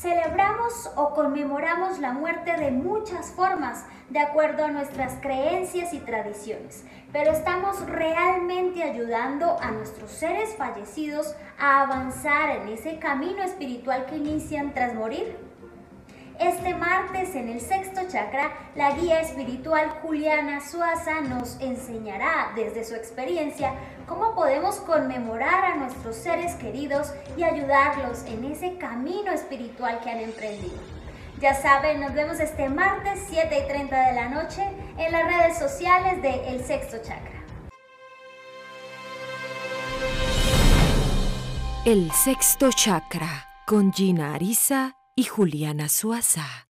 Celebramos o conmemoramos la muerte de muchas formas, de acuerdo a nuestras creencias y tradiciones, pero estamos realmente ayudando a nuestros seres fallecidos a avanzar en ese camino espiritual que inician tras morir. Este martes en el sexto chakra, la guía espiritual Juliana Suaza nos enseñará desde su experiencia cómo podemos conmemorar a nuestros seres queridos y ayudarlos en ese camino espiritual que han emprendido. Ya saben, nos vemos este martes 7 y 30 de la noche en las redes sociales de El Sexto Chakra. El Sexto Chakra con Gina Arisa y Juliana Suaza.